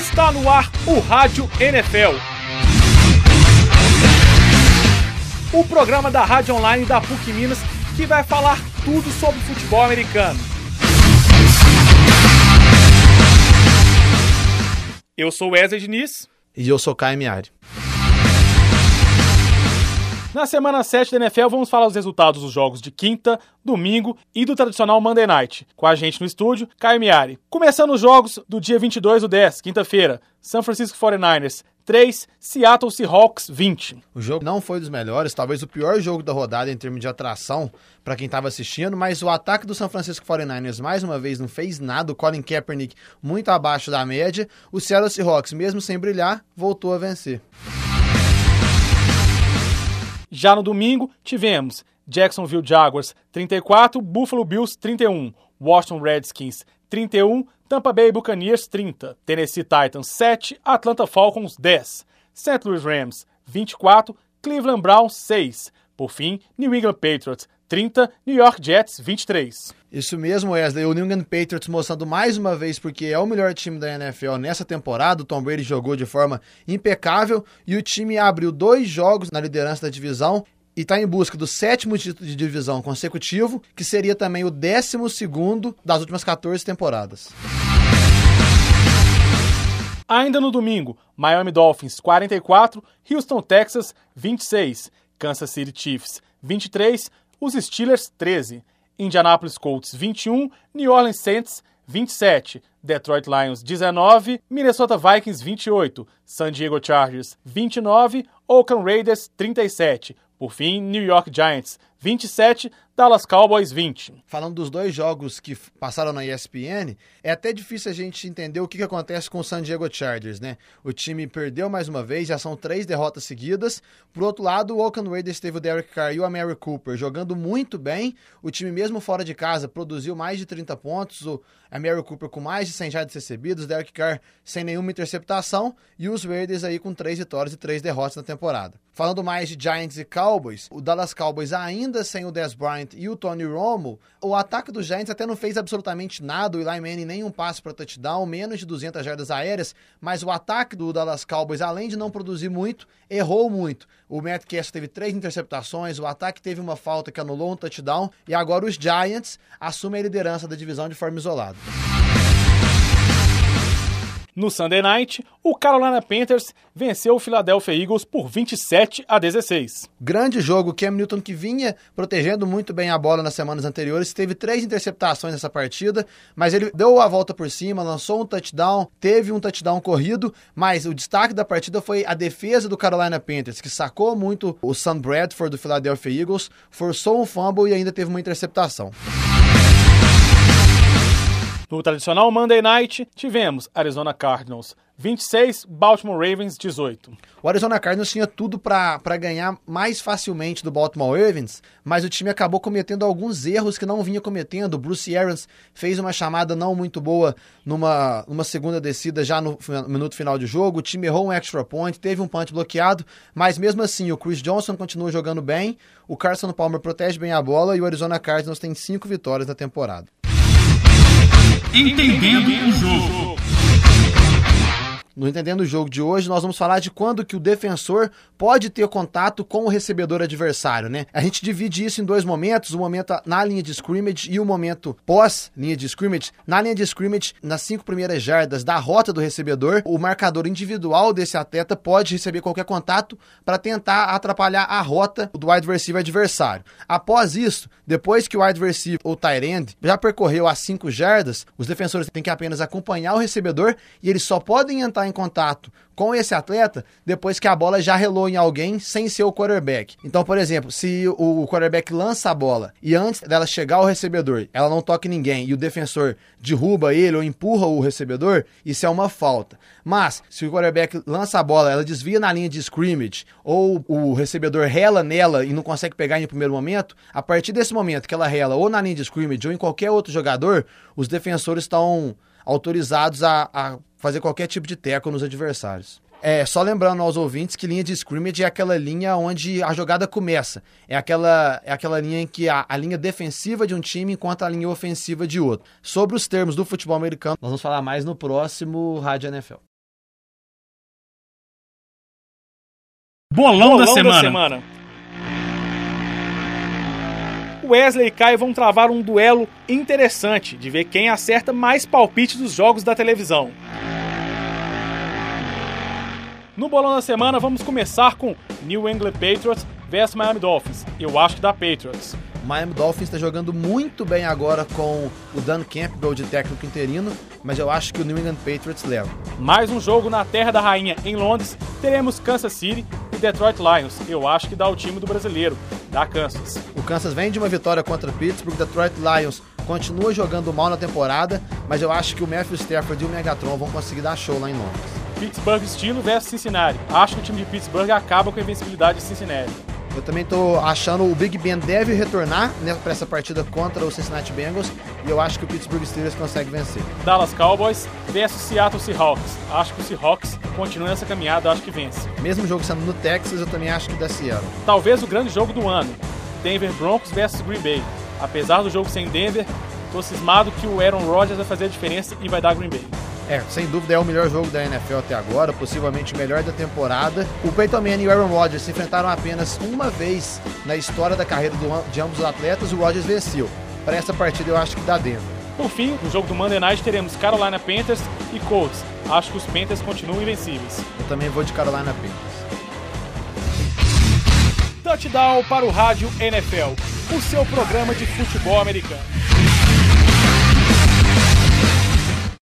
Está no ar o Rádio NFL. O programa da Rádio Online da PUC Minas que vai falar tudo sobre futebol americano. Eu sou Wesley Diniz. E eu sou Caio Miari. Na semana 7 da NFL, vamos falar os resultados dos jogos de quinta, domingo e do tradicional Monday Night. Com a gente no estúdio, Caio Miari. Começando os jogos do dia 22 do 10, quinta-feira. São Francisco 49ers 3, Seattle Seahawks 20. O jogo não foi dos melhores, talvez o pior jogo da rodada em termos de atração para quem estava assistindo, mas o ataque do São Francisco 49ers mais uma vez não fez nada, o Colin Kaepernick muito abaixo da média, o Seattle Seahawks, mesmo sem brilhar, voltou a vencer. Já no domingo, tivemos Jacksonville Jaguars 34, Buffalo Bills 31, Washington Redskins 31, Tampa Bay Buccaneers 30, Tennessee Titans 7, Atlanta Falcons 10, St. Louis Rams 24, Cleveland Browns 6. Por fim, New England Patriots 30, New York Jets 23. Isso mesmo, Wesley. O New England Patriots mostrando mais uma vez porque é o melhor time da NFL nessa temporada. O Tom Brady jogou de forma impecável e o time abriu dois jogos na liderança da divisão e está em busca do sétimo título de divisão consecutivo, que seria também o décimo segundo das últimas 14 temporadas. Ainda no domingo, Miami Dolphins 44, Houston Texas 26, Kansas City Chiefs 23, os Steelers 13, Indianapolis Colts 21, New Orleans Saints 27, Detroit Lions 19, Minnesota Vikings 28, San Diego Chargers 29, Oakland Raiders 37. Por fim, New York Giants 27, Dallas Cowboys 20. Falando dos dois jogos que passaram na ESPN, é até difícil a gente entender o que, que acontece com o San Diego Chargers, né? O time perdeu mais uma vez, já são três derrotas seguidas. Por outro lado, o Oakland Raiders teve o Derek Carr e o Amari Cooper jogando muito bem. O time, mesmo fora de casa, produziu mais de 30 pontos. O Amari Cooper com mais de 100 jardas recebidos, Derek Carr sem nenhuma interceptação e os Raiders aí com três vitórias e três derrotas na temporada. Falando mais de Giants e Cowboys, o Dallas Cowboys ainda sem o Dez Bryant e o Tony Romo, o ataque dos Giants até não fez absolutamente nada, o Eli Manning nem um passe para touchdown, menos de 200 jardas aéreas, mas o ataque do Dallas Cowboys, além de não produzir muito, errou muito. O Matt Cass teve três interceptações, o ataque teve uma falta que anulou um touchdown, e agora os Giants assumem a liderança da divisão de forma isolada. No Sunday Night, o Carolina Panthers venceu o Philadelphia Eagles por 27 a 16. Grande jogo, Cam Newton que vinha protegendo muito bem a bola nas semanas anteriores, teve três interceptações nessa partida, mas ele deu a volta por cima, lançou um touchdown, teve um touchdown corrido, mas o destaque da partida foi a defesa do Carolina Panthers, que sacou muito o Sam Bradford do Philadelphia Eagles, forçou um fumble e ainda teve uma interceptação. No tradicional Monday Night, tivemos Arizona Cardinals 26, Baltimore Ravens 18. O Arizona Cardinals tinha tudo para ganhar mais facilmente do Baltimore Ravens, mas o time acabou cometendo alguns erros que não vinha cometendo. O Bruce Arians fez uma chamada não muito boa numa, numa segunda descida já no, no minuto final de jogo. O time errou um extra point, teve um punch bloqueado, mas mesmo assim o Chris Johnson continua jogando bem, o Carson Palmer protege bem a bola e o Arizona Cardinals tem cinco vitórias na temporada. Entendendo o jogo. No Entendendo o Jogo de hoje, nós vamos falar de quando que o defensor pode ter contato com o recebedor adversário, né? A gente divide isso em dois momentos, o momento na linha de scrimmage e o momento pós linha de scrimmage. Na linha de scrimmage, nas cinco primeiras jardas da rota do recebedor, o marcador individual desse atleta pode receber qualquer contato para tentar atrapalhar a rota do wide receiver adversário. Após isso, depois que o wide receiver ou tight end já percorreu as cinco jardas, os defensores têm que apenas acompanhar o recebedor e eles só podem entrar em contato com esse atleta depois que a bola já relou em alguém sem ser o quarterback. Então, por exemplo, se o quarterback lança a bola e antes dela chegar ao recebedor, ela não toca em ninguém e o defensor derruba ele ou empurra o recebedor, isso é uma falta. Mas, se o quarterback lança a bola, ela desvia na linha de scrimmage ou o recebedor rela nela e não consegue pegar em primeiro momento, a partir desse momento que ela rela ou na linha de scrimmage ou em qualquer outro jogador, os defensores estão autorizados a, a fazer qualquer tipo de teco nos adversários. É, só lembrando aos ouvintes que linha de scrimmage é aquela linha onde a jogada começa. É aquela, é aquela linha em que a, a linha defensiva de um time encontra a linha ofensiva de outro. Sobre os termos do futebol americano, nós vamos falar mais no próximo Rádio NFL. Bolão, Bolão da, semana. da semana. Wesley e Caio vão travar um duelo interessante de ver quem acerta mais palpites dos jogos da televisão. No bolão da semana, vamos começar com New England Patriots versus Miami Dolphins. Eu acho que dá Patriots. Miami Dolphins está jogando muito bem agora com o Dan Campbell de técnico interino, mas eu acho que o New England Patriots leva. Mais um jogo na Terra da Rainha, em Londres. Teremos Kansas City e Detroit Lions. Eu acho que dá o time do brasileiro, da Kansas. O Kansas vem de uma vitória contra o Pittsburgh. Detroit Lions continua jogando mal na temporada, mas eu acho que o Matthew Stafford e o Megatron vão conseguir dar show lá em Londres. Pittsburgh estilo versus Cincinnati. Acho que o time de Pittsburgh acaba com a invencibilidade de Cincinnati. Eu também tô achando o Big Ben deve retornar né, para essa partida contra o Cincinnati Bengals e eu acho que o Pittsburgh Steelers consegue vencer. Dallas Cowboys versus Seattle Seahawks. Acho que o Seahawks continua nessa caminhada, acho que vence. Mesmo jogo sendo no Texas, eu também acho que dá Seattle. Talvez o grande jogo do ano. Denver Broncos versus Green Bay. Apesar do jogo sem Denver, tô cismado que o Aaron Rodgers vai fazer a diferença e vai dar Green Bay. É, sem dúvida é o melhor jogo da NFL até agora, possivelmente o melhor da temporada. O Peyton Manning e o Aaron Rodgers se enfrentaram apenas uma vez na história da carreira de ambos os atletas, o Rodgers venceu. Para essa partida eu acho que dá Denver. Por fim, no jogo do Monday Night teremos Carolina Panthers e Colts. Acho que os Panthers continuam invencíveis. Eu também vou de Carolina Panthers. Touchdown para o Rádio NFL, o seu programa de futebol americano.